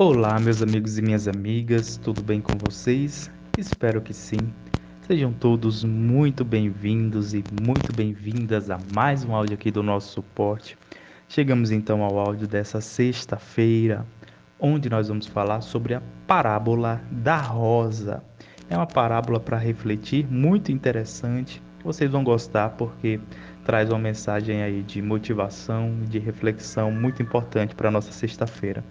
Olá, meus amigos e minhas amigas, tudo bem com vocês? Espero que sim. Sejam todos muito bem-vindos e muito bem-vindas a mais um áudio aqui do nosso suporte. Chegamos então ao áudio dessa sexta-feira, onde nós vamos falar sobre a parábola da rosa. É uma parábola para refletir, muito interessante. Vocês vão gostar porque traz uma mensagem aí de motivação, de reflexão muito importante para nossa sexta-feira.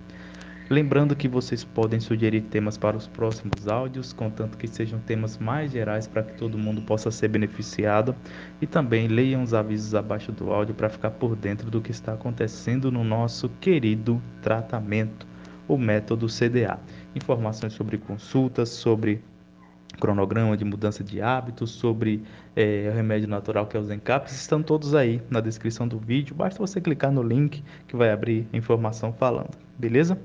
Lembrando que vocês podem sugerir temas para os próximos áudios, contanto que sejam temas mais gerais para que todo mundo possa ser beneficiado. E também leiam os avisos abaixo do áudio para ficar por dentro do que está acontecendo no nosso querido tratamento, o método CDA. Informações sobre consultas, sobre cronograma de mudança de hábitos, sobre é, o remédio natural que é o Zencaps, estão todos aí na descrição do vídeo. Basta você clicar no link que vai abrir informação falando, beleza?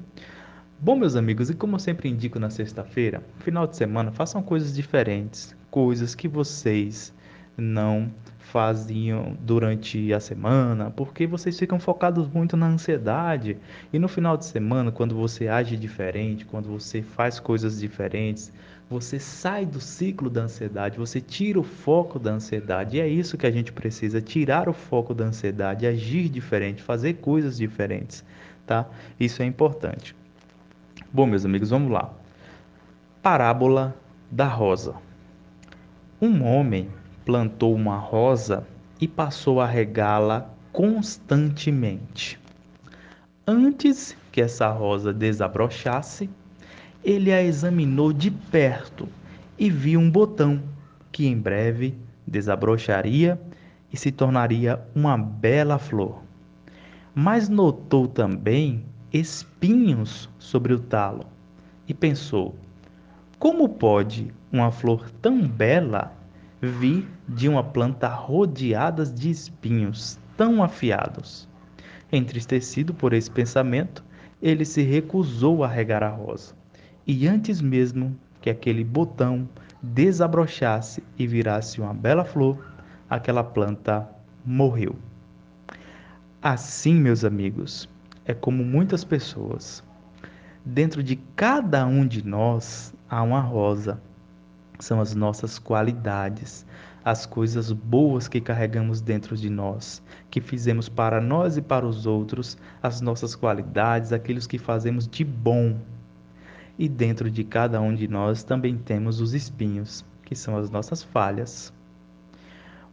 Bom, meus amigos, e como eu sempre indico na sexta-feira, final de semana, façam coisas diferentes, coisas que vocês não faziam durante a semana, porque vocês ficam focados muito na ansiedade. E no final de semana, quando você age diferente, quando você faz coisas diferentes, você sai do ciclo da ansiedade, você tira o foco da ansiedade. E é isso que a gente precisa, tirar o foco da ansiedade, agir diferente, fazer coisas diferentes, tá? Isso é importante. Bom, meus amigos, vamos lá. Parábola da rosa. Um homem plantou uma rosa e passou a regá-la constantemente. Antes que essa rosa desabrochasse, ele a examinou de perto e viu um botão que em breve desabrocharia e se tornaria uma bela flor. Mas notou também espinhos sobre o talo e pensou: como pode uma flor tão bela vir de uma planta rodeada de espinhos tão afiados? Entristecido por esse pensamento, ele se recusou a regar a rosa. E antes mesmo que aquele botão desabrochasse e virasse uma bela flor, aquela planta morreu. Assim, meus amigos, é como muitas pessoas. Dentro de cada um de nós há uma rosa. São as nossas qualidades, as coisas boas que carregamos dentro de nós, que fizemos para nós e para os outros, as nossas qualidades, aqueles que fazemos de bom. E dentro de cada um de nós também temos os espinhos, que são as nossas falhas.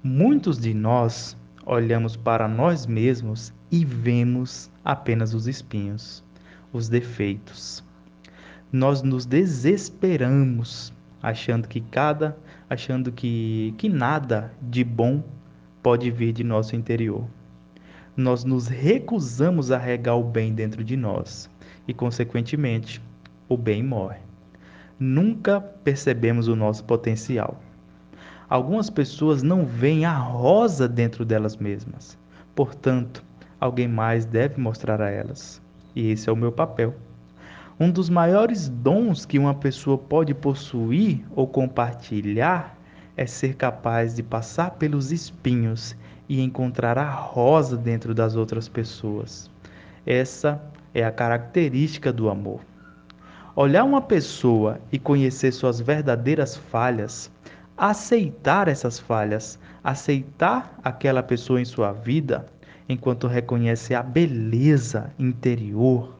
Muitos de nós olhamos para nós mesmos e vemos apenas os espinhos, os defeitos. Nós nos desesperamos achando que cada achando que que nada de bom pode vir de nosso interior. Nós nos recusamos a regar o bem dentro de nós e consequentemente o bem morre. Nunca percebemos o nosso potencial. Algumas pessoas não veem a rosa dentro delas mesmas. Portanto, alguém mais deve mostrar a elas. E esse é o meu papel. Um dos maiores dons que uma pessoa pode possuir ou compartilhar é ser capaz de passar pelos espinhos e encontrar a rosa dentro das outras pessoas. Essa é a característica do amor. Olhar uma pessoa e conhecer suas verdadeiras falhas, aceitar essas falhas, aceitar aquela pessoa em sua vida, enquanto reconhece a beleza interior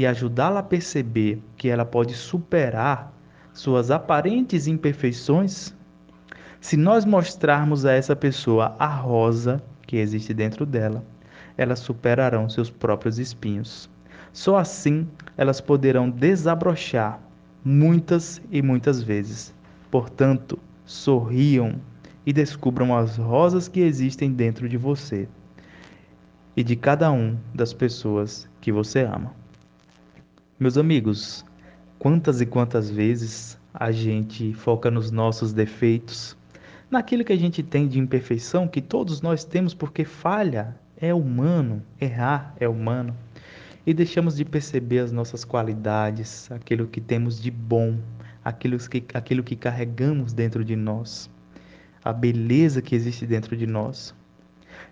e ajudá-la a perceber que ela pode superar suas aparentes imperfeições, se nós mostrarmos a essa pessoa a rosa que existe dentro dela, elas superarão seus próprios espinhos. Só assim elas poderão desabrochar muitas e muitas vezes. Portanto, sorriam e descubram as rosas que existem dentro de você e de cada um das pessoas que você ama. Meus amigos, quantas e quantas vezes a gente foca nos nossos defeitos, naquilo que a gente tem de imperfeição que todos nós temos porque falha é humano, errar é humano, e deixamos de perceber as nossas qualidades, aquilo que temos de bom, aquilo que, aquilo que carregamos dentro de nós, a beleza que existe dentro de nós.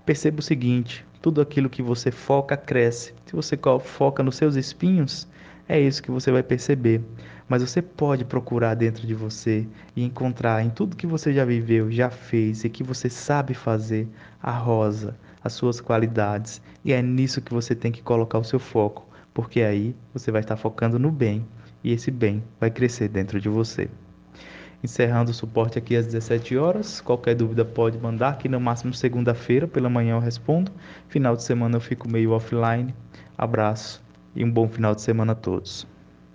perceba o seguinte: tudo aquilo que você foca cresce. Se você foca nos seus espinhos, é isso que você vai perceber. Mas você pode procurar dentro de você e encontrar em tudo que você já viveu, já fez e que você sabe fazer a rosa, as suas qualidades. E é nisso que você tem que colocar o seu foco, porque aí você vai estar focando no bem e esse bem vai crescer dentro de você. Encerrando o suporte aqui às 17 horas. Qualquer dúvida pode mandar, que no máximo segunda-feira pela manhã eu respondo. Final de semana eu fico meio offline. Abraço e um bom final de semana a todos.